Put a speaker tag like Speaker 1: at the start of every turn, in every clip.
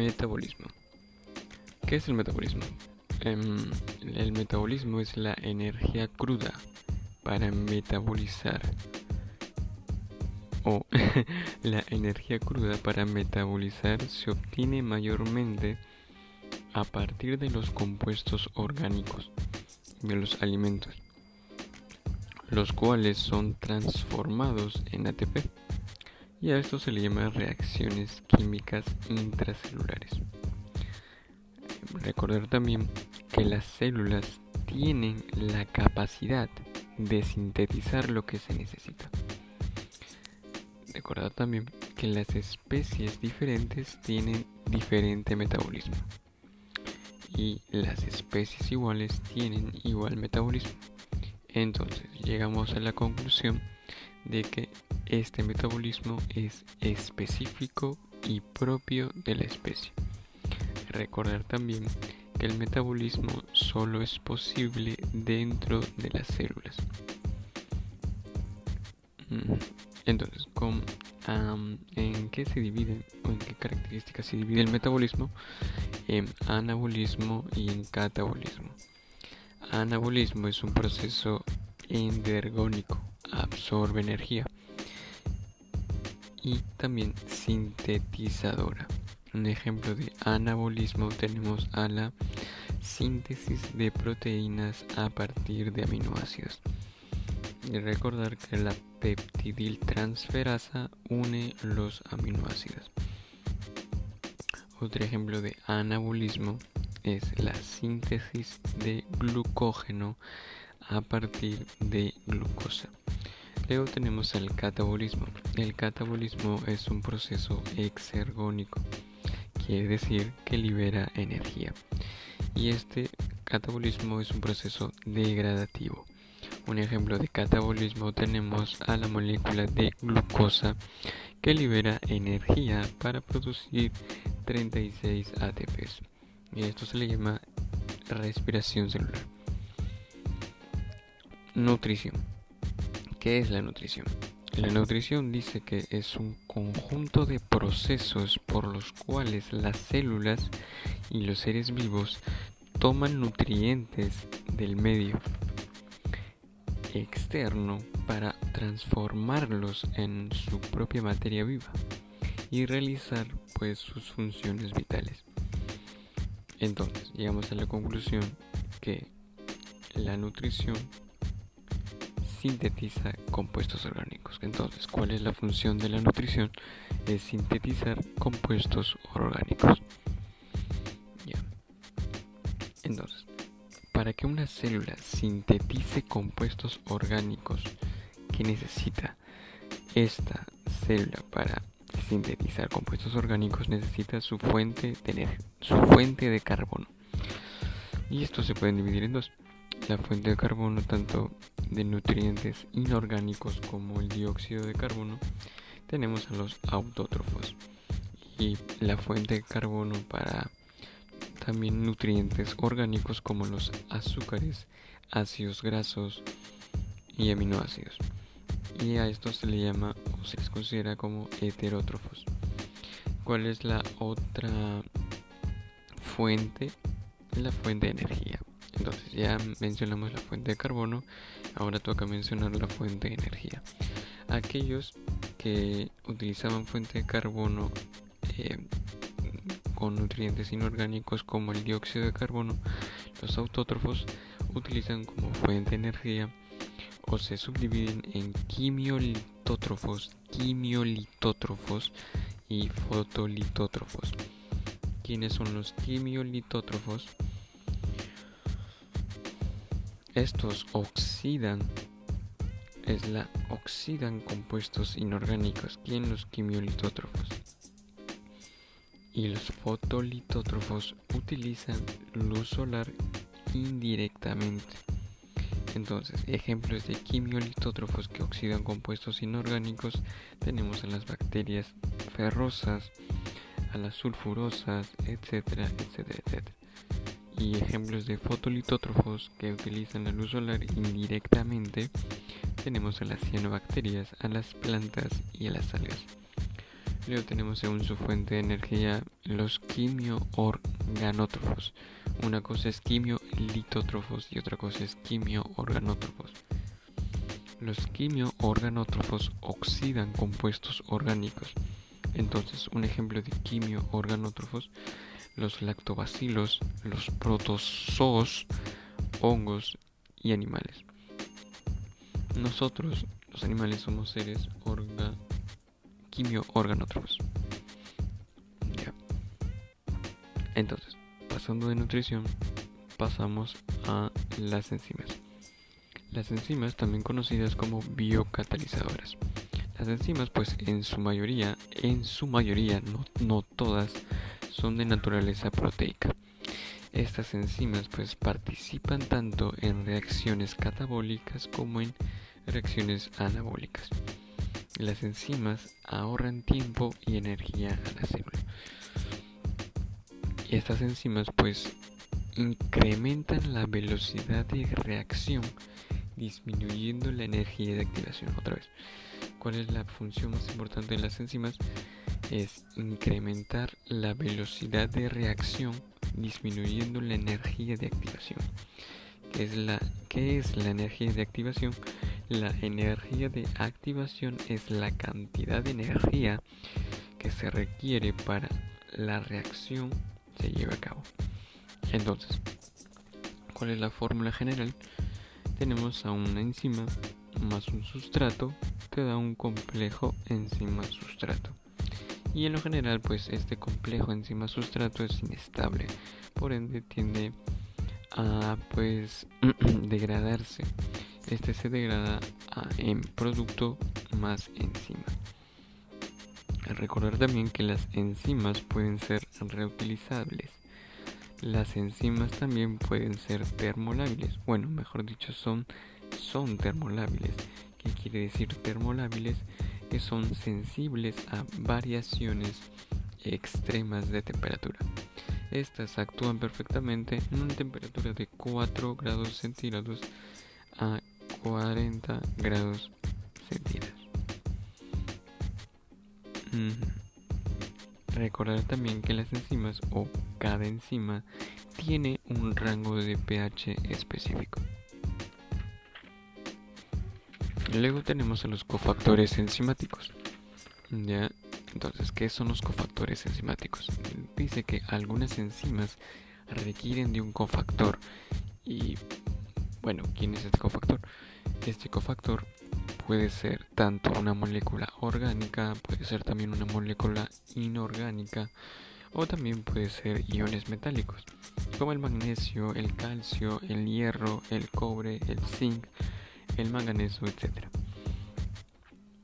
Speaker 1: Metabolismo. ¿Qué es el metabolismo? Em, el metabolismo es la energía cruda para metabolizar o la energía cruda para metabolizar se obtiene mayormente a partir de los compuestos orgánicos de los alimentos, los cuales son transformados en ATP y a esto se le llama reacciones químicas intracelulares. Recordar también que las células tienen la capacidad de sintetizar lo que se necesita. Recordar también que las especies diferentes tienen diferente metabolismo y las especies iguales tienen igual metabolismo. Entonces llegamos a la conclusión de que este metabolismo es específico y propio de la especie. Recordar también que el metabolismo solo es posible dentro de las células. Mm, entonces, ¿en qué se divide o en qué características se divide el metabolismo? En anabolismo y en catabolismo. Anabolismo es un proceso endergónico, absorbe energía y también sintetizadora. Un ejemplo de anabolismo tenemos a la síntesis de proteínas a partir de aminoácidos. Y recordar que la peptidiltransferasa une los aminoácidos. Otro ejemplo de anabolismo es la síntesis de glucógeno a partir de glucosa. Luego tenemos el catabolismo. El catabolismo es un proceso exergónico, quiere decir que libera energía. Y este catabolismo es un proceso degradativo. Un ejemplo de catabolismo tenemos a la molécula de glucosa que libera energía para producir 36 ATPs. Y esto se le llama respiración celular. Nutrición. ¿Qué es la nutrición? La nutrición dice que es un conjunto de procesos por los cuales las células y los seres vivos toman nutrientes del medio externo para transformarlos en su propia materia viva y realizar pues sus funciones vitales. Entonces, llegamos a la conclusión que la nutrición sintetiza compuestos orgánicos. Entonces, ¿cuál es la función de la nutrición? Es sintetizar compuestos orgánicos. Entonces, para que una célula sintetice compuestos orgánicos que necesita esta célula para sintetizar compuestos orgánicos necesita su fuente de, su fuente de carbono. Y esto se puede dividir en dos. La fuente de carbono tanto de nutrientes inorgánicos como el dióxido de carbono, tenemos a los autótrofos y la fuente de carbono para también nutrientes orgánicos como los azúcares, ácidos grasos y aminoácidos. Y a esto se le llama o se les considera como heterótrofos. ¿Cuál es la otra fuente? La fuente de energía. Entonces ya mencionamos la fuente de carbono, ahora toca mencionar la fuente de energía. Aquellos que utilizaban fuente de carbono eh, con nutrientes inorgánicos como el dióxido de carbono, los autótrofos utilizan como fuente de energía o se subdividen en quimiolitótrofos, quimiolitótrofos y fotolitótrofos. ¿Quiénes son los quimiolitótrofos? Estos oxidan, es la oxidan compuestos inorgánicos, quien los quimiolitótrofos. Y los fotolitótrofos utilizan luz solar indirectamente. Entonces, ejemplos de quimiolitótrofos que oxidan compuestos inorgánicos tenemos a las bacterias ferrosas, a las sulfurosas, etcétera, etcétera, etcétera y ejemplos de fotolitótrofos que utilizan la luz solar indirectamente tenemos a las cianobacterias, a las plantas y a las algas. Luego tenemos según su fuente de energía los quimio-organótrofos. Una cosa es quimio-litótrofos y otra cosa es quimio-organótrofos. Los quimio-organótrofos oxidan compuestos orgánicos. Entonces, un ejemplo de quimio-organótrofos, los lactobacilos, los protozoos, hongos y animales. Nosotros, los animales, somos seres orga quimio organótrofos. Ya. Entonces, pasando de nutrición, pasamos a las enzimas. Las enzimas, también conocidas como biocatalizadoras. Las enzimas, pues en su mayoría, en su mayoría, no, no todas, son de naturaleza proteica. Estas enzimas pues participan tanto en reacciones catabólicas como en reacciones anabólicas. Las enzimas ahorran tiempo y energía a la célula. Y estas enzimas pues incrementan la velocidad de reacción disminuyendo la energía de activación. Otra vez, ¿cuál es la función más importante de las enzimas? Es incrementar la velocidad de reacción disminuyendo la energía de activación. ¿Qué es la, qué es la energía de activación? La energía de activación es la cantidad de energía que se requiere para la reacción se lleve a cabo. Entonces, ¿cuál es la fórmula general? Tenemos a una enzima más un sustrato que da un complejo enzima sustrato. Y en lo general, pues este complejo enzima sustrato es inestable, por ende tiende a pues degradarse este se degrada en producto más enzima. Recordar también que las enzimas pueden ser reutilizables. Las enzimas también pueden ser termolábiles. Bueno, mejor dicho, son, son termolábiles. ¿Qué quiere decir termolábiles? Que son sensibles a variaciones extremas de temperatura. Estas actúan perfectamente en una temperatura de 4 grados centígrados a 40 grados centígrados. Recordar también que las enzimas o cada enzima tiene un rango de pH específico. Luego tenemos a los cofactores enzimáticos. ¿Ya? Entonces, ¿qué son los cofactores enzimáticos? Dice que algunas enzimas requieren de un cofactor y bueno, ¿quién es este cofactor? Este cofactor puede ser tanto una molécula orgánica, puede ser también una molécula inorgánica o también puede ser iones metálicos, como el magnesio, el calcio, el hierro, el cobre, el zinc, el manganeso, etc.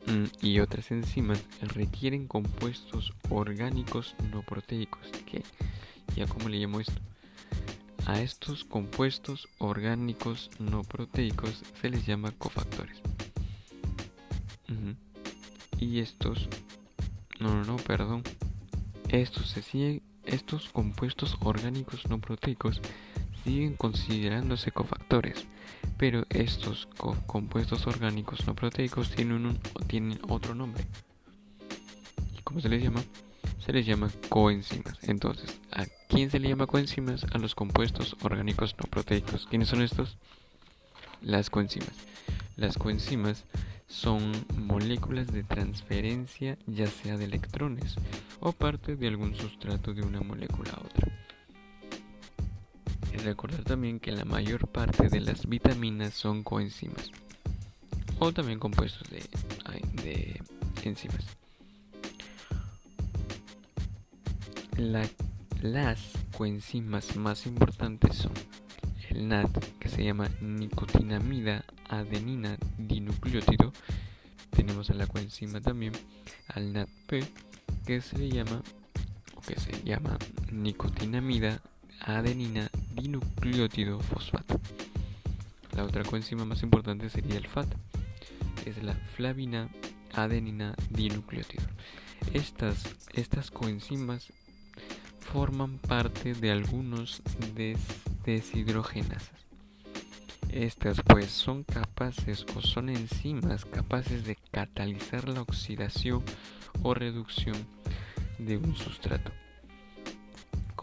Speaker 1: Mm, y otras enzimas requieren compuestos orgánicos no proteicos, que ya como le llamo esto, a estos compuestos orgánicos no proteicos se les llama cofactores. Y estos, no, no, no, perdón. Estos se estos compuestos orgánicos no proteicos siguen considerándose cofactores, pero estos compuestos orgánicos no proteicos tienen, otro nombre. ¿Y cómo se les llama? Se les llama coenzimas. Entonces, ¿A quién se le llama coenzimas? A los compuestos orgánicos no proteicos. ¿Quiénes son estos? Las coenzimas. Las coenzimas son moléculas de transferencia ya sea de electrones o parte de algún sustrato de una molécula a otra. Recordar también que la mayor parte de las vitaminas son coenzimas o también compuestos de, de enzimas. La las coenzimas más importantes son el NAD, que se llama nicotinamida adenina dinucleótido. Tenemos a la coenzima también al NADP, que se llama o que se llama nicotinamida adenina dinucleótido fosfato. La otra coenzima más importante sería el FAT, es la flavina adenina dinucleótido. Estas, estas coenzimas forman parte de algunos des deshidrogenasas. Estas pues son capaces o son enzimas capaces de catalizar la oxidación o reducción de un sustrato.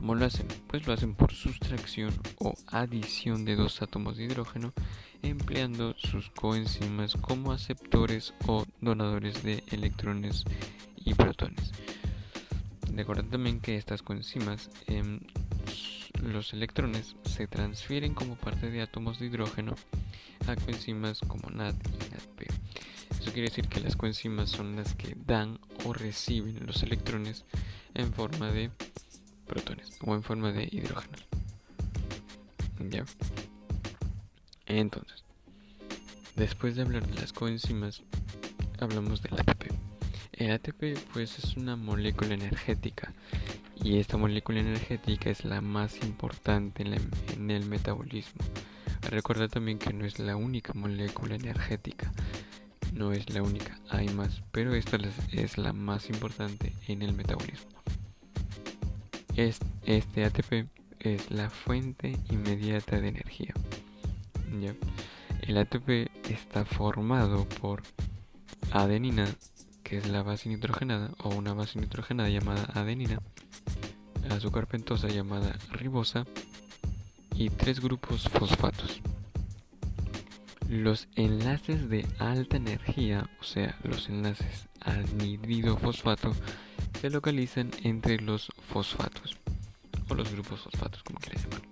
Speaker 1: ¿Cómo lo hacen? Pues lo hacen por sustracción o adición de dos átomos de hidrógeno empleando sus coenzimas como aceptores o donadores de electrones y protones. Recuerden también que estas coenzimas, em, los electrones se transfieren como parte de átomos de hidrógeno a coenzimas como NAD y NADP. Eso quiere decir que las coenzimas son las que dan o reciben los electrones en forma de protones o en forma de hidrógenos. ¿Ya? Entonces, después de hablar de las coenzimas, hablamos del ATP. El ATP pues es una molécula energética y esta molécula energética es la más importante en, el metabolismo. Recuerda también que no es la única molécula energética, no es la única, hay más, pero esta es la más importante en el metabolismo. Este ATP es la fuente inmediata de energía. El ATP está formado por adenina, que es la base nitrogenada, o una base nitrogenada llamada adenina, azúcar pentosa llamada ribosa, y tres grupos fosfatos. Los enlaces de alta energía, o sea, los enlaces anhidrido fosfato, se localizan entre los fosfatos o los grupos fosfatos, como quieras llamarlo.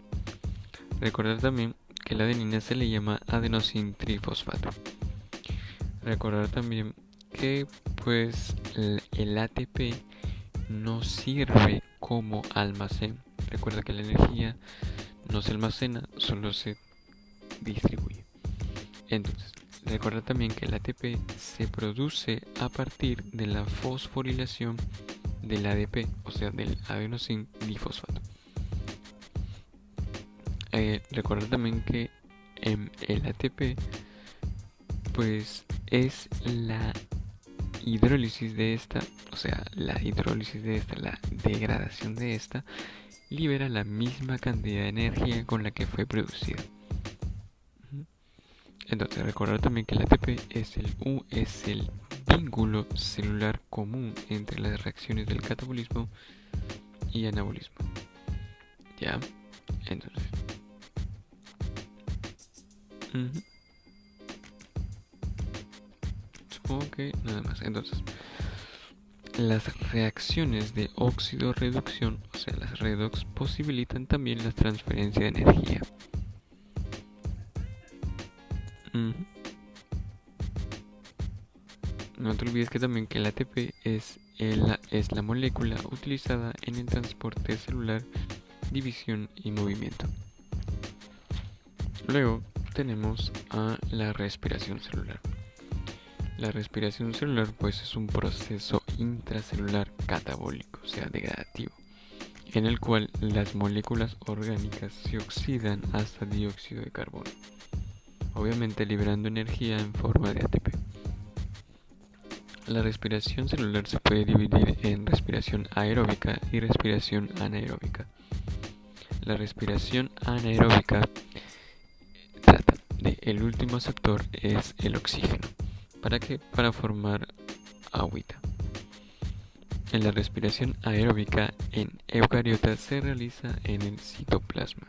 Speaker 1: Recordar también que la adenina se le llama adenosin trifosfato. Recordar también que pues el ATP no sirve como almacén. Recuerda que la energía no se almacena, solo se distribuye. Entonces, recuerda también que el ATP se produce a partir de la fosforilación del ADP, o sea, del adenosin difosfato. Eh, recuerda también que en el ATP, pues es la hidrólisis de esta, o sea, la hidrólisis de esta, la degradación de esta, libera la misma cantidad de energía con la que fue producida. Entonces, recordar también que el ATP es el, U, es el vínculo celular común entre las reacciones del catabolismo y anabolismo. ¿Ya? Entonces. Supongo que nada más. Entonces, las reacciones de óxido-reducción, o sea, las redox, posibilitan también la transferencia de energía. No te olvides que también que el ATP es, es la molécula utilizada en el transporte celular, división y movimiento. Luego tenemos a la respiración celular. La respiración celular pues es un proceso intracelular catabólico, o sea, degradativo, en el cual las moléculas orgánicas se oxidan hasta dióxido de carbono, obviamente liberando energía en forma de ATP. La respiración celular se puede dividir en respiración aeróbica y respiración anaeróbica. La respiración anaeróbica trata de el último sector es el oxígeno. ¿Para qué? Para formar agüita. En la respiración aeróbica en eucariotas se realiza en el citoplasma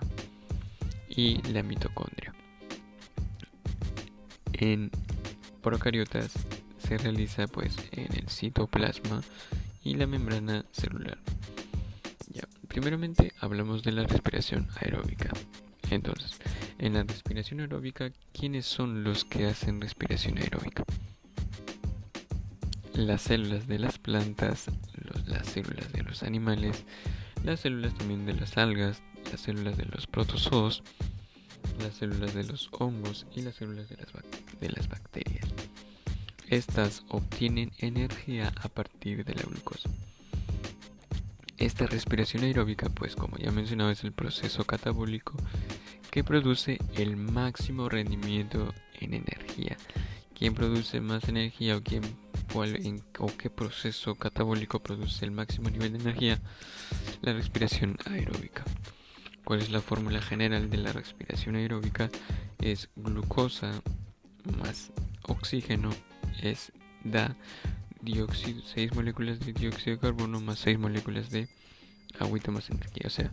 Speaker 1: y la mitocondria. En procariotas se realiza pues en el citoplasma y la membrana celular. Ya, primeramente hablamos de la respiración aeróbica. Entonces, en la respiración aeróbica, ¿quiénes son los que hacen respiración aeróbica? Las células de las plantas, las células de los animales, las células también de las algas, las células de los protozoos, las células de los hongos y las células de las, de las bacterias. Estas obtienen energía a partir de la glucosa. Esta respiración aeróbica, pues como ya mencionado, es el proceso catabólico que produce el máximo rendimiento en energía. ¿Quién produce más energía o, quién, o qué proceso catabólico produce el máximo nivel de energía? La respiración aeróbica. ¿Cuál es la fórmula general de la respiración aeróbica? es glucosa más oxígeno es da dióxido 6 moléculas de dióxido de carbono más 6 moléculas de agüita más energía o sea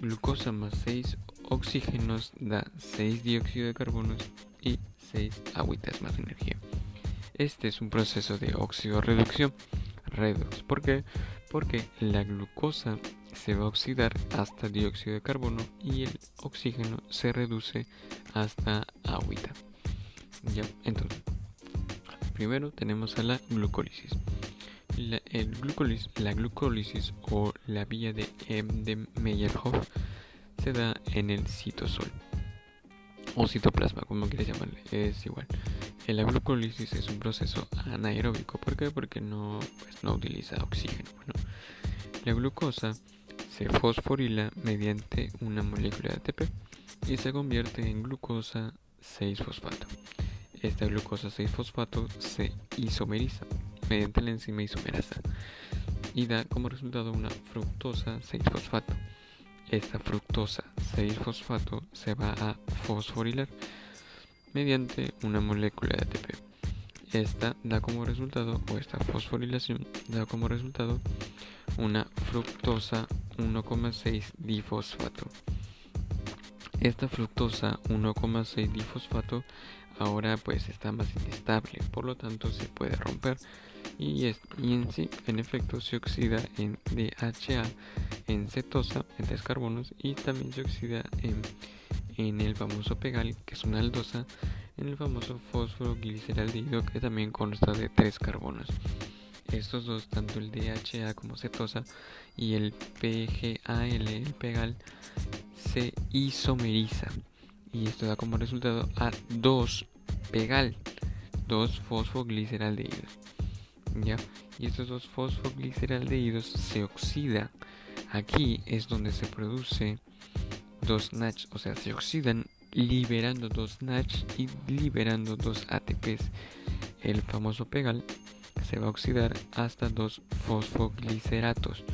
Speaker 1: glucosa más 6 oxígenos da 6 dióxido de carbono y 6 agüitas más energía este es un proceso de oxidorreducción redox ¿por qué? porque la glucosa se va a oxidar hasta dióxido de carbono y el oxígeno se reduce hasta agüita. Ya, entonces, primero tenemos a la glucólisis. La, el glucólisis, la glucólisis o la vía de, de Meyerhoff se da en el citosol o citoplasma, como quieras llamarle, es igual. La glucólisis es un proceso anaeróbico, ¿por qué? Porque no, pues, no utiliza oxígeno. Bueno, la glucosa se fosforila mediante una molécula de ATP y se convierte en glucosa 6-fosfato. Esta glucosa 6-fosfato se isomeriza mediante la enzima isomerasa y da como resultado una fructosa 6-fosfato. Esta fructosa 6-fosfato se va a fosforilar mediante una molécula de ATP. Esta da como resultado, o esta fosforilación da como resultado una fructosa 1,6 difosfato. Esta fructosa 1,6 difosfato ahora pues está más inestable, por lo tanto se puede romper y, en sí, en efecto, se oxida en DHA, en cetosa, en tres carbonos y también se oxida en, en el famoso pegal, que es una aldosa, en el famoso fosforogliceraldehído que también consta de tres carbonos. Estos dos, tanto el DHA como cetosa y el PGAL, el pegal, se isomeriza y esto da como resultado a 2 pegal, 2 fosfogliceraldehídos. ¿Ya? Y estos dos fosfogliceraldehídos se oxidan. Aquí es donde se produce dos NACH, o sea, se oxidan liberando dos NACH y liberando dos ATPs. El famoso pegal se va a oxidar hasta dos fosfogliceratos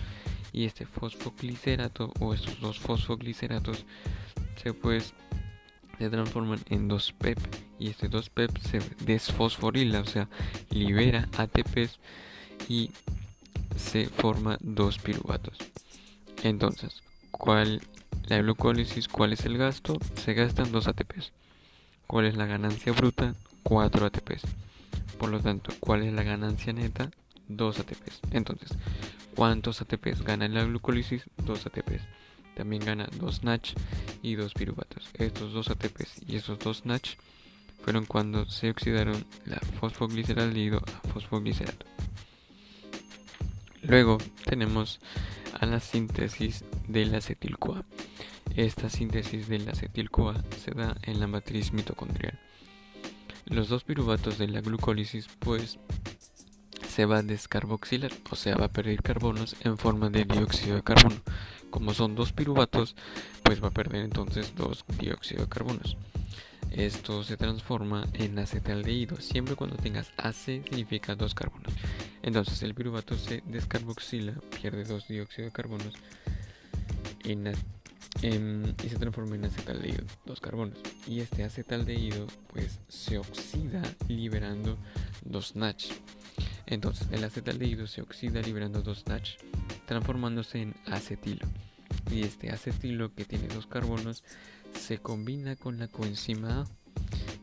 Speaker 1: y este fosfoglicerato o estos dos fosfogliceratos se pues se transforman en dos PEP y este dos PEP se desfosforila, o sea, libera ATPs y se forma dos piruvatos. Entonces, ¿cuál la glucólisis? ¿Cuál es el gasto? Se gastan dos ATPs. ¿Cuál es la ganancia bruta? 4 ATPs. Por lo tanto, ¿cuál es la ganancia neta? 2 ATPs. Entonces, ¿cuántos ATPs gana la glucólisis? 2 ATPs. También gana 2 NACH y 2 piruvatos. Estos 2 ATPs y estos 2 NACH fueron cuando se oxidaron la fosfogliceraldehído a fosfoglicerato. Luego tenemos a la síntesis del acetil-CoA. Esta síntesis del acetil-CoA se da en la matriz mitocondrial. Los dos piruvatos de la glucólisis pues se va a descarboxilar, o sea, va a perder carbonos en forma de dióxido de carbono. Como son dos piruvatos, pues va a perder entonces dos dióxido de carbonos. Esto se transforma en acetaldehído. Siempre cuando tengas AC significa dos carbonos. Entonces el piruvato se descarboxila, pierde dos dióxido de carbonos y se transforma en acetaldehído, dos carbonos. Y este acetaldehído pues se oxida liberando dos NACH. Entonces el acetaldehído se oxida liberando dos NACH, transformándose en acetilo. Y este acetilo que tiene dos carbonos se combina con la coenzima A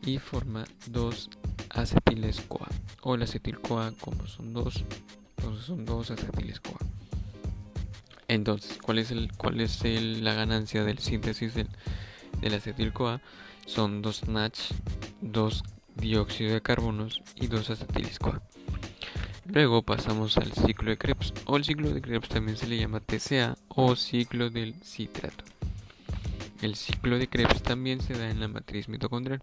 Speaker 1: y forma dos acetiles CoA o el acetil CoA como son dos entonces son dos acetiles CoA entonces, ¿cuál es, el, cuál es la ganancia del síntesis del, del acetil-CoA? Son dos NACH, dos dióxido de carbonos y dos acetil-CoA. Luego pasamos al ciclo de Krebs, o el ciclo de Krebs también se le llama TCA o ciclo del citrato. El ciclo de Krebs también se da en la matriz mitocondrial.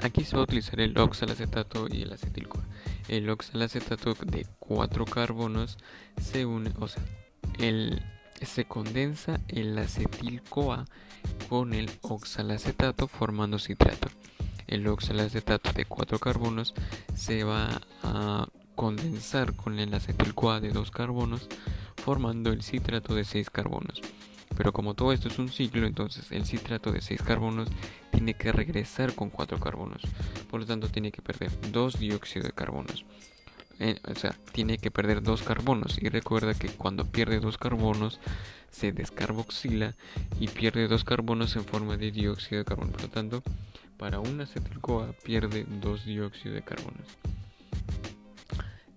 Speaker 1: Aquí se va a utilizar el oxalacetato y el acetil-CoA el oxalacetato de cuatro carbonos se une, o sea, se condensa el acetil-CoA con el oxalacetato formando citrato. El oxalacetato de cuatro carbonos se va a condensar con el acetil-CoA de dos carbonos formando el citrato de seis carbonos. Pero como todo esto es un ciclo, entonces el citrato de 6 carbonos tiene que regresar con 4 carbonos. Por lo tanto, tiene que perder 2 dióxido de carbonos. Eh, o sea, tiene que perder 2 carbonos. Y recuerda que cuando pierde 2 carbonos, se descarboxila y pierde 2 carbonos en forma de dióxido de carbono. Por lo tanto, para una acetil-CoA pierde 2 dióxido de carbonos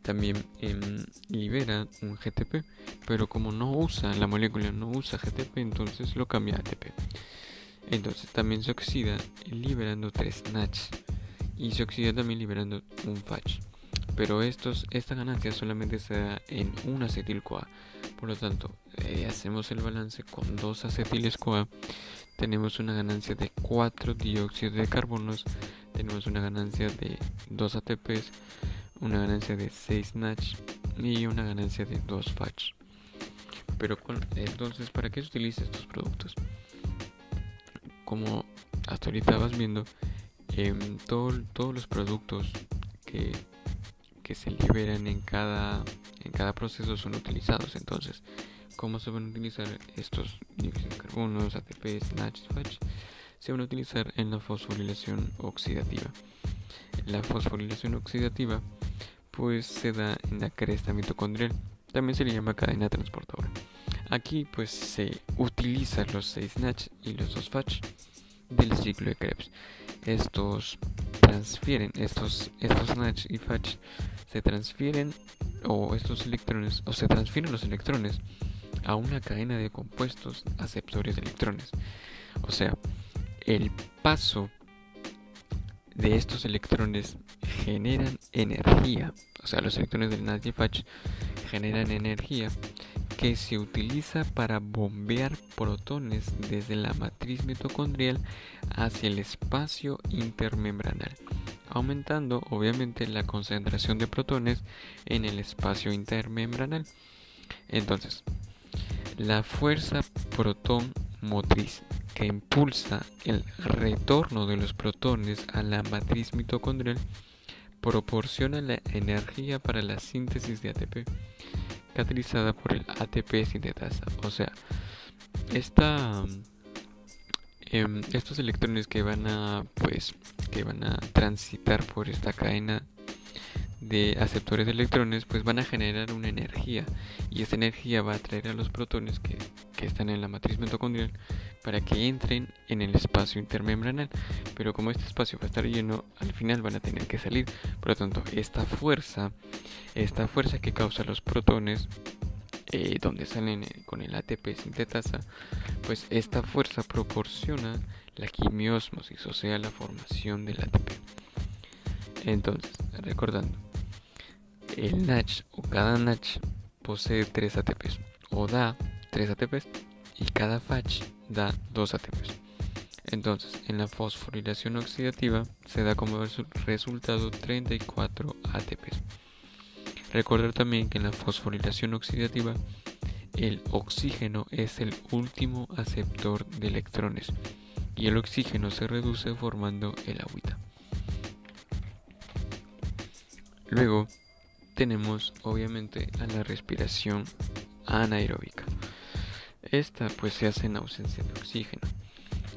Speaker 1: también em, libera un GTP, pero como no usa la molécula, no usa GTP, entonces lo cambia a ATP. Entonces también se oxida liberando 3 NACH y se oxida también liberando un FACH. Pero estos, esta ganancia solamente se da en un acetil-CoA. Por lo tanto, eh, hacemos el balance con dos acetiles-CoA. Tenemos una ganancia de 4 dióxidos de carbonos. Tenemos una ganancia de 2 ATPs una ganancia de 6 Natch y una ganancia de 2 Fach. Pero entonces, ¿para qué se utiliza estos productos? Como hasta ahorita vas viendo, em, todos los productos que, que se liberan en cada, en cada proceso son utilizados. Entonces, ¿cómo se van a utilizar estos dióxidos de carbono, ATP, FACH? Se van a utilizar en la fosforilación oxidativa. La fosforilación oxidativa pues se da en la cresta mitocondrial. También se le llama cadena transportadora. Aquí pues se utilizan los 6 Nach y los 2 Fach del ciclo de Krebs. Estos transfieren, estos, estos Nach y Fach se transfieren o estos electrones o se transfieren los electrones a una cadena de compuestos aceptores de electrones. O sea, el paso de estos electrones generan energía, o sea, los electrones del Fach generan energía que se utiliza para bombear protones desde la matriz mitocondrial hacia el espacio intermembranal, aumentando obviamente la concentración de protones en el espacio intermembranal. Entonces, la fuerza protón motriz que impulsa el retorno de los protones a la matriz mitocondrial proporciona la energía para la síntesis de ATP catalizada por el ATP sintetasa. O sea, esta, em, estos electrones que van a pues que van a transitar por esta cadena de aceptores de electrones pues van a generar una energía. Y esta energía va a atraer a los protones que, que, están en la matriz mitocondrial para que entren en el espacio intermembranal. Pero como este espacio va a estar lleno al final van a tener que salir. Por lo tanto esta fuerza esta fuerza que causa los protones eh, donde salen eh, con el ATP sintetasa pues esta fuerza proporciona la quimiosmosis o sea la formación del ATP entonces recordando el Nach o cada Nach posee 3 ATPs o da 3 ATPs y cada Fach da 2 ATPs. Entonces, en la fosforilación oxidativa se da como resultado 34 ATPs. Recordar también que en la fosforilación oxidativa el oxígeno es el último aceptor de electrones y el oxígeno se reduce formando el agüita. Luego, tenemos obviamente a la respiración anaeróbica. Esta pues se hace en ausencia de oxígeno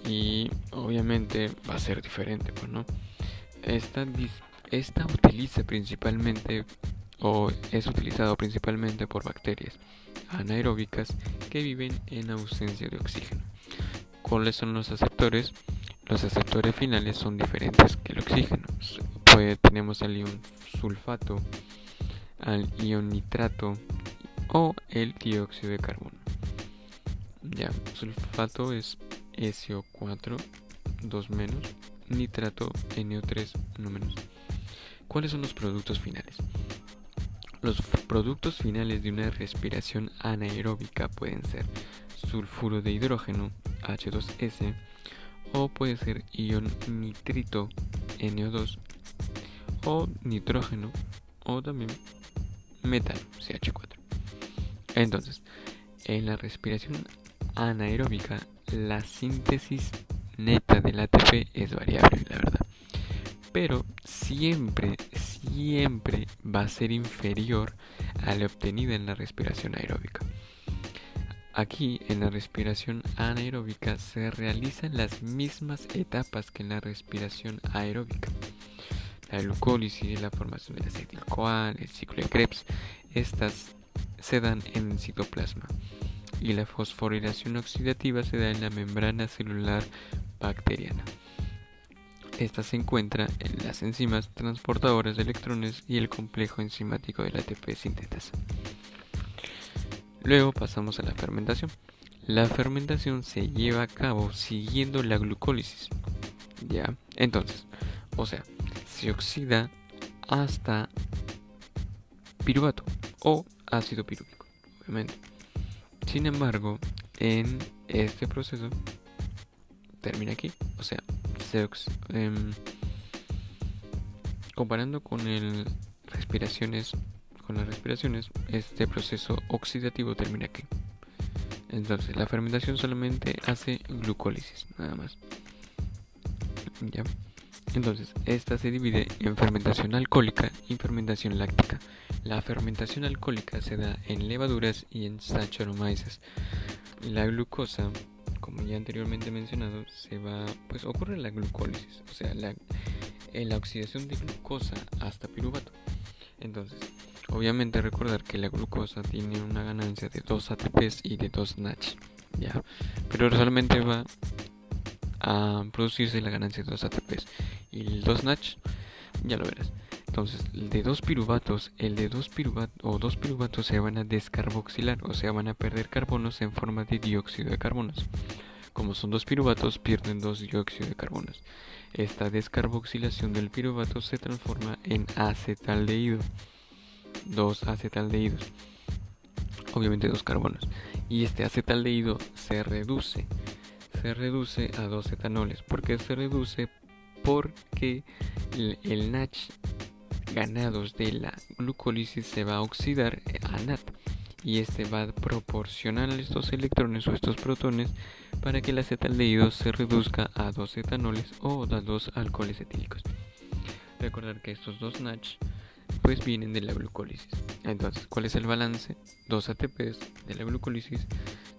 Speaker 1: y obviamente va a ser diferente, pues no. Esta, esta utiliza principalmente o es utilizado principalmente por bacterias anaeróbicas que viven en ausencia de oxígeno. ¿Cuáles son los aceptores? Los aceptores finales son diferentes que el oxígeno. Pues tenemos el ion sulfato, al ion nitrato o el dióxido de carbono. Ya, sulfato es SO4, 2 menos, nitrato NO3, 1 menos. ¿Cuáles son los productos finales? Los productos finales de una respiración anaeróbica pueden ser sulfuro de hidrógeno, H2S, o puede ser ion nitrito, NO2, o nitrógeno, o también metano, CH4. Entonces, en la respiración anaeróbica, la síntesis neta del ATP es variable, la verdad. Pero siempre, siempre va a ser inferior a la obtenida en la respiración aeróbica. Aquí en la respiración anaeróbica se realizan las mismas etapas que en la respiración aeróbica. La glucólisis, la formación del acetil-CoA, el ciclo de Krebs, estas se dan en el citoplasma y la fosforilación oxidativa se da en la membrana celular bacteriana. Esta se encuentra en las enzimas transportadoras de electrones y el complejo enzimático del ATP sintetasa. Luego pasamos a la fermentación. La fermentación se lleva a cabo siguiendo la glucólisis. ¿Ya? Entonces, o sea, se oxida hasta piruvato o ácido pirúvico, obviamente. Sin embargo, en este proceso termina aquí, o sea, se em, comparando con el respiraciones con las respiraciones, este proceso oxidativo termina aquí. Entonces, la fermentación solamente hace glucólisis, nada más. ¿Ya? Entonces, esta se divide en fermentación alcohólica y fermentación láctica. La fermentación alcohólica se da en levaduras y en Saccharomyces. La glucosa, como ya anteriormente mencionado, se va, pues ocurre la glucólisis, o sea, la, eh, la oxidación de glucosa hasta piruvato. Entonces, obviamente recordar que la glucosa tiene una ganancia de 2 ATPs y de 2 NACH, ¿ya? Pero solamente va a producirse la ganancia de 2 ATPs y el 2 NACH, ya lo verás. Entonces, el de dos piruvatos, el de dos piruvatos o dos piruvatos se van a descarboxilar, o sea, van a perder carbonos en forma de dióxido de carbonos. Como son dos piruvatos, pierden dos dióxido de carbonos. Esta descarboxilación del piruvato se transforma en acetaldehído. Dos acetaldehídos. Obviamente dos carbonos. Y este acetaldehído se reduce se reduce a dos etanoles. ¿Por qué se reduce? Porque el, NACH ganados de la glucólisis se va a oxidar a NAT y este va a proporcionar estos electrones o estos protones para que el acetaldehído se reduzca a dos etanoles o a dos alcoholes etílicos. Recordar que estos dos NACH pues vienen de la glucólisis. Entonces, ¿cuál es el balance? Dos ATPs de la glucólisis,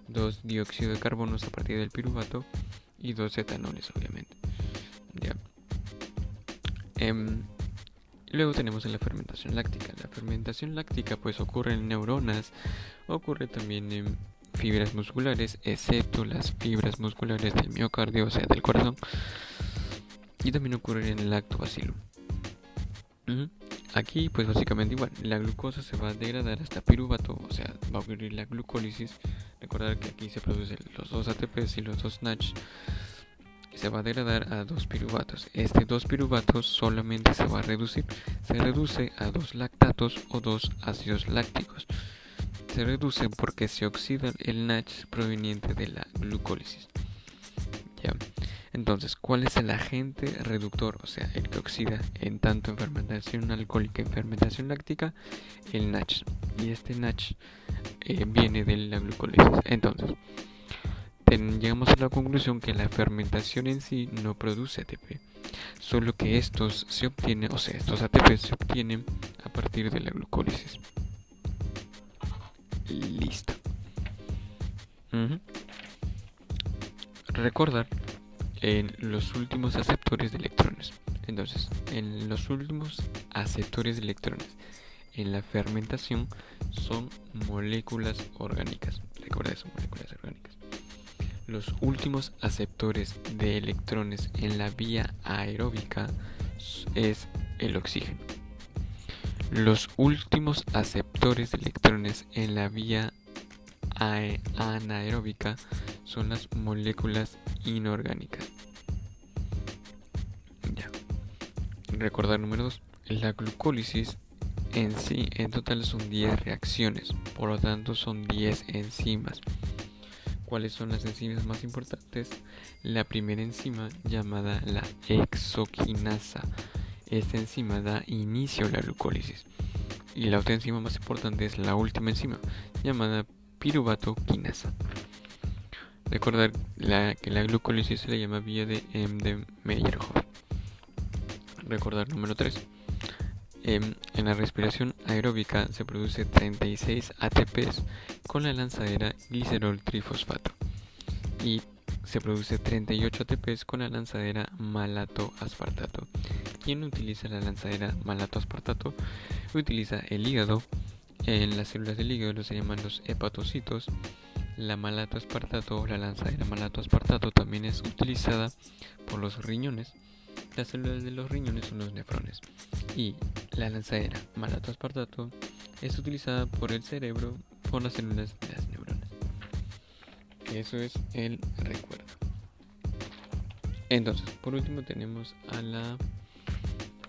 Speaker 1: dos dióxido de carbono a partir del piruvato y dos etanoles, obviamente. Em, luego tenemos la fermentación láctica. La fermentación láctica pues ocurre en neuronas, ocurre también en fibras musculares, excepto las fibras musculares del miocardio, o sea, del corazón, y también ocurre en el lactobacillus. Aquí pues básicamente igual, la glucosa se va a degradar hasta piruvato, o sea, va a ocurrir la glucólisis. Recordar que aquí se producen los dos ATPs y los dos NACH. Se va a degradar a dos piruvatos. Este dos piruvatos solamente se va a reducir. Se reduce a dos lactatos o dos ácidos lácticos. Se reduce porque se oxida el NACH proveniente de la glucólisis. Ya. Entonces, ¿cuál es el agente reductor? O sea, el que oxida en tanto en fermentación alcohólica y en fermentación láctica, el NACH. Y este NACH eh, viene de la glucólisis. Entonces, llegamos a la conclusión que la fermentación en sí no produce ATP, solo que estos se obtienen, o sea, estos ATP se obtienen a partir de la glucólisis. Listo. Recordar en los últimos aceptores de electrones. Entonces, en los últimos aceptores de electrones en la fermentación son moléculas orgánicas. Recuerda eso, moléculas orgánicas. Los últimos aceptores de electrones en la vía aeróbica es el oxígeno. Los últimos aceptores de electrones en la vía anaeróbica son las moléculas inorgánicas. Ya. Recordar número 2. La glucólisis en sí en total son 10 reacciones, por lo tanto son 10 enzimas. ¿Cuáles son las enzimas más importantes? La primera enzima llamada la exoquinasa. Esta enzima da inicio a la glucólisis. Y la otra enzima más importante es la última enzima llamada piruvato quinasa. Recordar que la glucólisis se le llama vía de M. de Meyerhoff. Recordar número 3. Em, en la respiración aeróbica se produce 36 ATPs con la lanzadera glicerol trifosfato y se produce 38 ATPs con la lanzadera malato aspartato. ¿Quién utiliza la lanzadera malato aspartato? Utiliza el hígado. En las células del hígado se llaman los hepatocitos. La malato aspartato o la lanzadera malato aspartato también es utilizada por los riñones. Las células de los riñones son los nefrones. Y la lanzadera malato aspartato es utilizada por el cerebro por las células de las neuronas. Eso es el recuerdo. Entonces, por último tenemos a la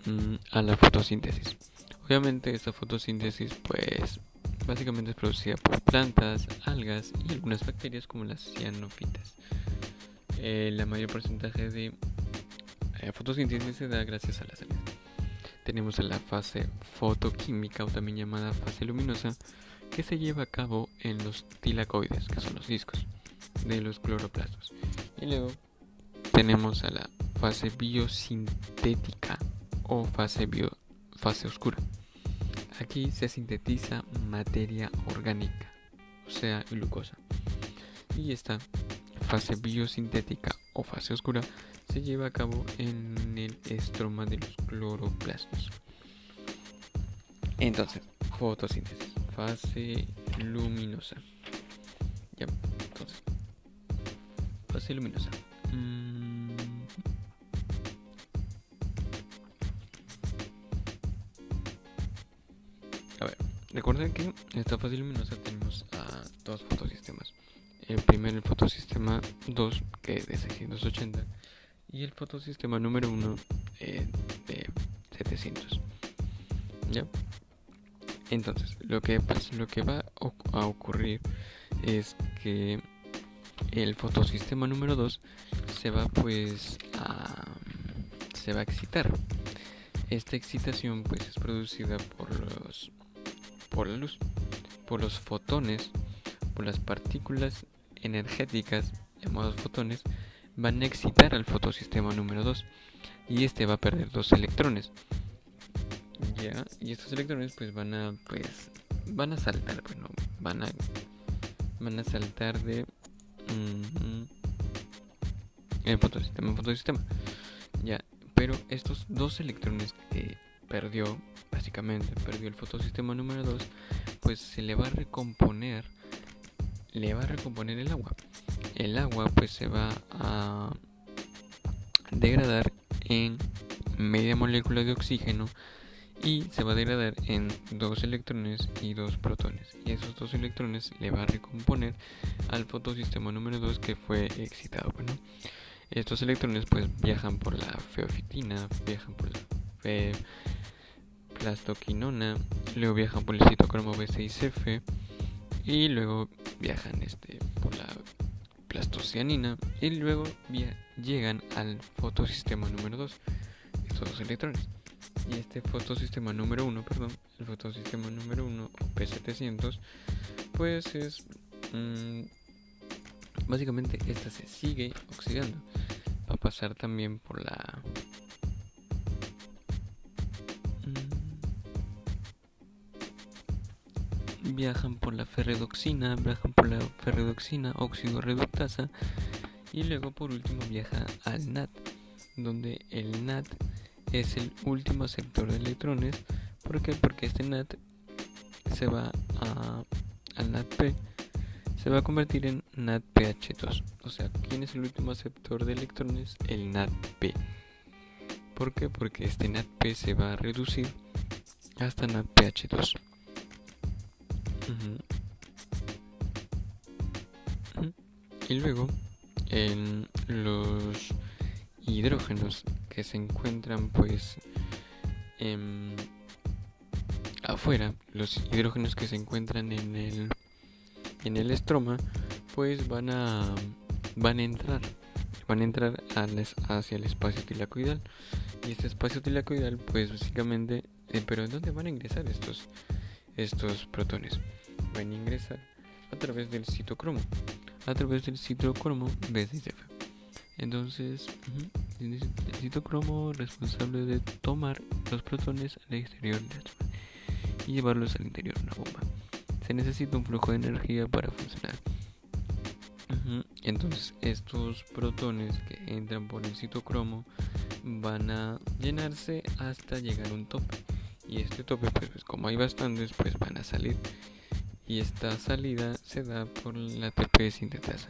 Speaker 1: mm, a la fotosíntesis. Obviamente esta fotosíntesis pues básicamente es producida por plantas, algas y algunas bacterias como las cianofitas. Eh, la mayor porcentaje de fotosíntesis se da gracias a las algas. Tenemos la fase fotoquímica o también llamada fase luminosa que se lleva a cabo en los tilacoides, que son los discos de los cloroplastos. Y luego tenemos a la fase biosintética o fase, bio, fase oscura. Aquí se sintetiza materia orgánica, o sea, glucosa. Y esta fase biosintética o fase oscura se lleva a cabo en el estroma de los cloroplastos. Entonces, fotosíntesis, fase luminosa. Ya, entonces, fase luminosa. Mm. A ver, recuerden que en esta fase luminosa tenemos a dos fotosistemas. El primer, el fotosistema 2, que es de 680, y el fotosistema número 1 eh, de 700. ¿Ya? Entonces, lo que, pasa, lo que va a ocurrir es que el fotosistema número 2 se va pues a se va a excitar. Esta excitación pues es producida por los por la luz, por los fotones, por las partículas energéticas llamados fotones van a excitar al fotosistema número 2 y este va a perder dos electrones. Ya, y estos electrones pues van a pues van a saltar, bueno, van a van a saltar de el fotosistema, fotosistema. Ya, pero estos dos electrones que perdió, básicamente perdió el fotosistema número 2, pues se le va a recomponer, le va a recomponer el agua. El agua pues se va a degradar en media molécula de oxígeno y se va a degradar en dos electrones y dos protones. Y esos dos electrones le va a recomponer al fotosistema número 2 que fue excitado. Bueno, estos electrones pues viajan por la feofitina, viajan por la fe plastoquinona, luego viajan por el citocromo B6F y luego viajan este por la plastocianina y luego llegan al fotosistema número 2, estos dos electrones y este fotosistema número 1, perdón, el fotosistema número 1 P700, pues es mmm, básicamente esta se sigue oxidando. Va a pasar también por la viajan por la ferredoxina, viajan por la ferredoxina, óxido reductasa y luego por último viaja al NAT, donde el NAT es el último sector de electrones. ¿Por qué? Porque este NAT se va a, al NATP se va a convertir en NADPH2. O sea, ¿quién es el último aceptor de electrones? El NADP. ¿Por qué? Porque este NADP se va a reducir hasta NADPH2. Y luego, los hidrógenos que se encuentran pues afuera, los hidrógenos que se encuentran en el en el estroma, pues van a van a entrar van a entrar hacia el espacio tilacoidal. Y este espacio tilacoidal pues básicamente eh, pero ¿dónde van a ingresar estos estos protones? van a ingresar a través del citocromo a través del citocromo B6F entonces el citocromo responsable de tomar los protones al exterior de la y llevarlos al interior de una bomba. Se necesita un flujo de energía para funcionar. Entonces estos protones que entran por el citocromo van a llenarse hasta llegar a un tope. Y este tope, pues como hay bastantes, pues van a salir. Y esta salida se da por la ATP sintetasa.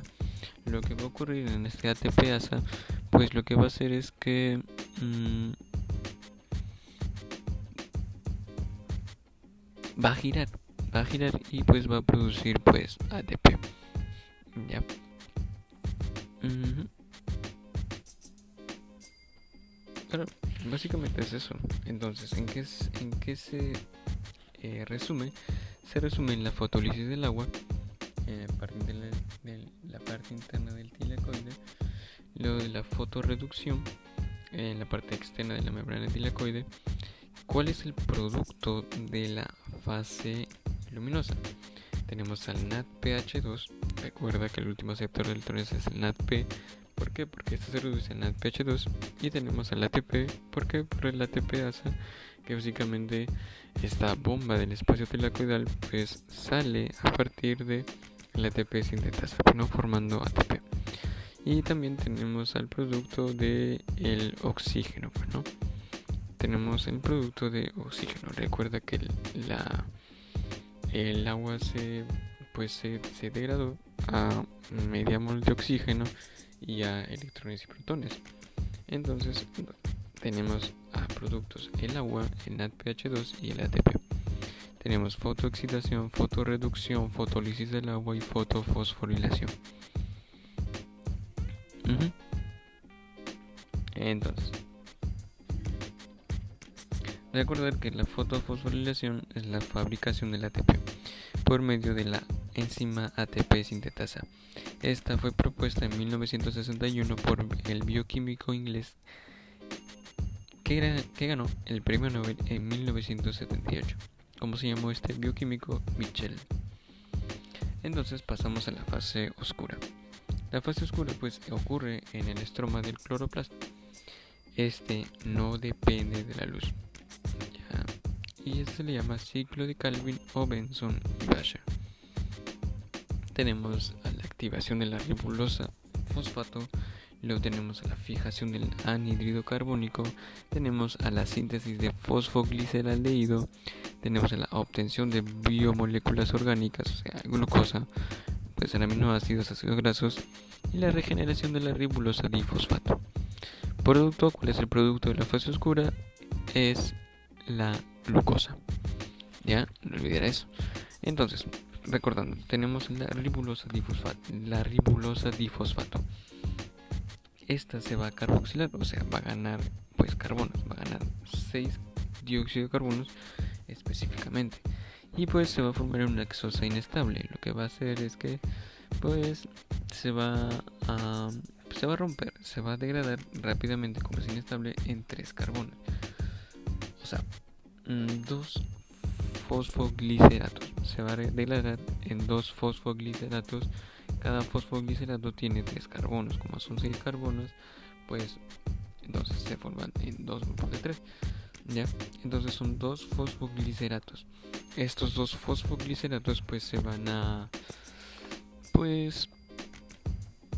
Speaker 1: Lo que va a ocurrir en este ATP asa, pues lo que va a hacer es que mm, va a girar, va a girar y pues va a producir pues ATP. Ya. Básicamente es eso. Entonces, ¿en qué, se eh, resume? Se resume en la fotólisis del agua, eh, de, la, parte interna del tilacoide, luego de la fotoreducción, en la parte externa de la membrana tilacoide. ¿Cuál es el producto de la fase luminosa? Tenemos al NADPH2, recuerda que el último sector de electrones es el NADP, ¿por qué? Porque este se reduce al NADPH2 y tenemos al ATP, ¿por qué? Por el ATP asa, que básicamente esta bomba del espacio tilacoidal pues sale a partir de la ATP sintetasa, no formando ATP. Y también tenemos al producto de el oxígeno, ¿no? Tenemos el producto de oxígeno. Recuerda que la el agua se pues se, degradó a media mol de oxígeno y a electrones y protones. Entonces tenemos a productos el agua, el NADPH2 y el ATP. Tenemos fotoexcitación, fotoreducción, fotolisis del agua y fotofosforilación. Entonces, Recordar que la fotofosforilación es la fabricación del ATP por medio de la enzima ATP sintetasa. Esta fue propuesta en 1961 por el bioquímico inglés que, ganó el premio Nobel en 1978. ¿Cómo se llamó este bioquímico? Michel. Entonces pasamos a la fase oscura. La fase oscura pues ocurre en el estroma del cloroplasto. Este no depende de la luz y este se le llama ciclo de Calvin o Benson y Basher. Tenemos a la activación de la ribulosa fosfato, luego tenemos a la fijación del anhidrido carbónico, tenemos a la síntesis de fosfogliceraldehído, tenemos a la obtención de biomoléculas orgánicas, o sea, glucosa, pues en aminoácidos, ácidos grasos, y la regeneración de la ribulosa difosfato. Producto, ¿cuál es el producto de la fase oscura? Es la glucosa. Ya, no olvidar eso. Entonces, recordando, tenemos la ribulosa difosfato. La ribulosa difosfato. Esta se va a carboxilar, o sea, va a ganar pues carbonos, va a ganar 6 dióxido de carbonos específicamente. Y pues se va a formar una exosa inestable. Lo que va a hacer es que pues se va a se va a romper, se va a degradar rápidamente como es inestable en tres carbonos. O sea, Mm, dos fosfogliceratos. Se va a degradar en dos fosfogliceratos. Cada fosfoglicerato tiene tres carbonos. Como son seis carbonos, pues entonces se forman en dos grupos de tres. ¿Ya? Entonces son dos fosfogliceratos. Estos dos fosfogliceratos pues se van a pues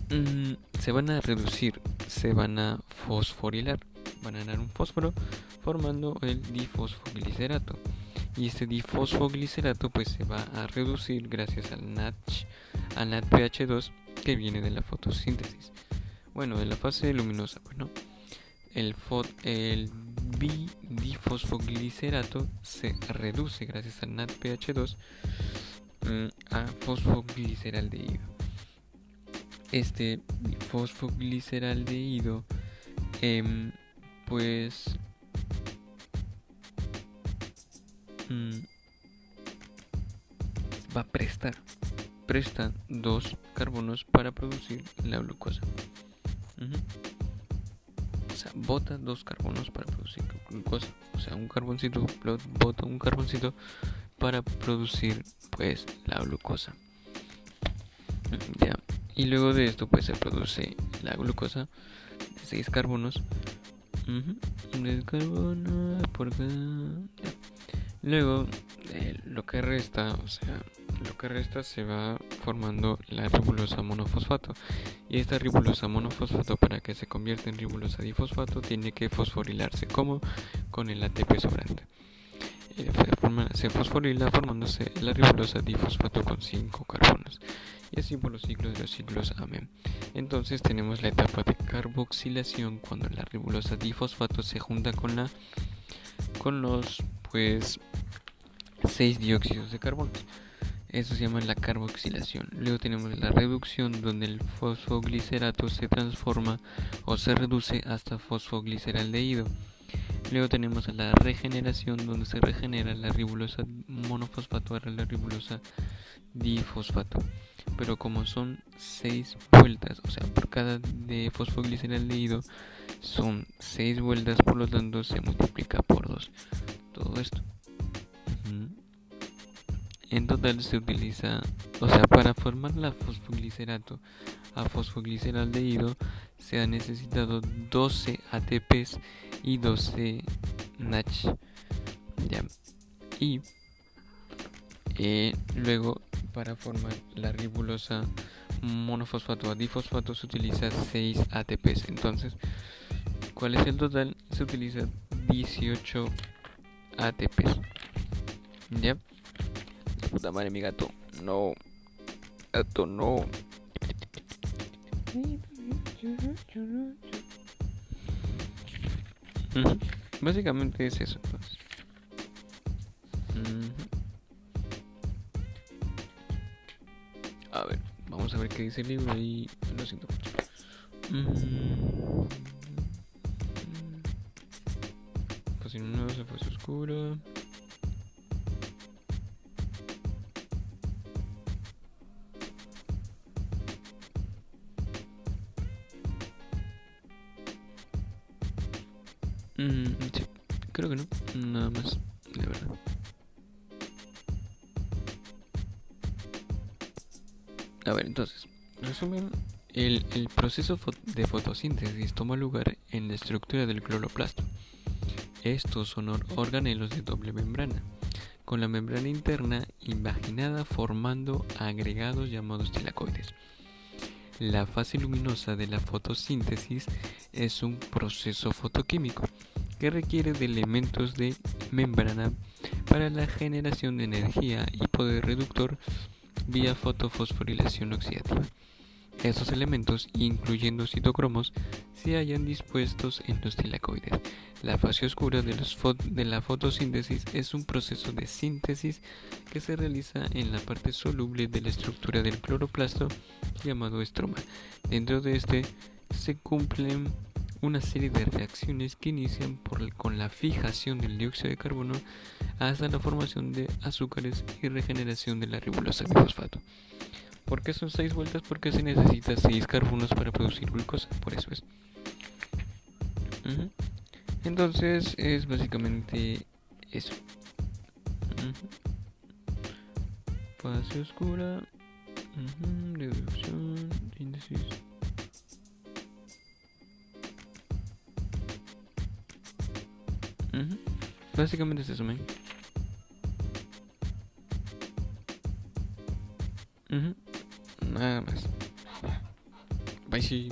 Speaker 1: mm, se van a reducir, se van a fosforilar, van a ganar un fósforo formando el difosfoglicerato. Y este difosfoglicerato pues se va a reducir gracias al NADH, al NADPH2 que viene de la fotosíntesis. Bueno, de la fase luminosa, bueno. El, el bidifosfoglicerato se reduce gracias al NADPH2 mm, a fosfogliceraldehído. Este fosfogliceraldehído eh, pues va a prestar presta dos carbonos para producir la glucosa. O sea, bota dos carbonos para producir glucosa. O sea, un carboncito bota un carboncito para producir pues la glucosa. Ya. Y luego de esto pues se produce la glucosa de 6 carbonos. Carbono por Luego, eh, lo que resta, o sea, lo que resta se va formando la ribulosa monofosfato. Y esta ribulosa monofosfato, para que se convierta en ribulosa difosfato, tiene que fosforilarse como con el ATP sobrante. Eh, se fosforila formándose la ribulosa difosfato con 5 carbonos. Y así por los ciclos de los ciclos amén. Entonces tenemos la etapa de carboxilación cuando la ribulosa difosfato se junta con la con los pues 6 dióxidos de carbono. Eso se llama la carboxilación. Luego tenemos la reducción donde el fosfoglicerato se transforma o se reduce hasta fosfogliceraldehído. Luego tenemos la regeneración donde se regenera la ribulosa monofosfato a la ribulosa difosfato. Pero como son 6 vueltas, o sea, por cada de fosfogliceraldehído son 6 vueltas, por lo tanto se multiplica por 2 todo esto. En total se utiliza, o sea, para formar la fosfoglicerato a fosfogliceraldehído se han necesitado 12 ATPs y 12 NACH. Y eh, luego para formar la ribulosa monofosfato a difosfato se utiliza 6 ATPs. Entonces, ¿cuál es el total? Se utiliza 18 ATPs. ¿Ya? puta madre, mi gato. No. Gato, no. Básicamente es eso. A ver, vamos a ver qué dice el libro y lo siento mucho. Fase nueva, fase oscura. Mm, sí, creo que no. Nada más, de verdad. A ver, entonces, resumen, el, el proceso de fotosíntesis toma lugar en la estructura del cloroplasto. Estos son organelos de doble membrana, con la membrana interna imaginada formando agregados llamados tilacoides. La fase luminosa de la fotosíntesis es un proceso fotoquímico que requiere de elementos de membrana para la generación de energía y poder reductor vía fotofosforilación oxidativa. Estos elementos, incluyendo citocromos, se hallan dispuestos en los tilacoides. La fase oscura de, de, la fotosíntesis es un proceso de síntesis que se realiza en la parte soluble de la estructura del cloroplasto llamado estroma. Dentro de este se cumplen una serie de reacciones que inician con la fijación del dióxido de carbono hasta la formación de azúcares y regeneración de la ribulosa bifosfato. ¿Por qué son 6 vueltas? Porque se necesita 6 carbonos para producir glucosa, por eso es. Entonces es básicamente eso. Fase oscura, reducción, síntesis. Básicamente es eso, man. Nada más. Bye, sí.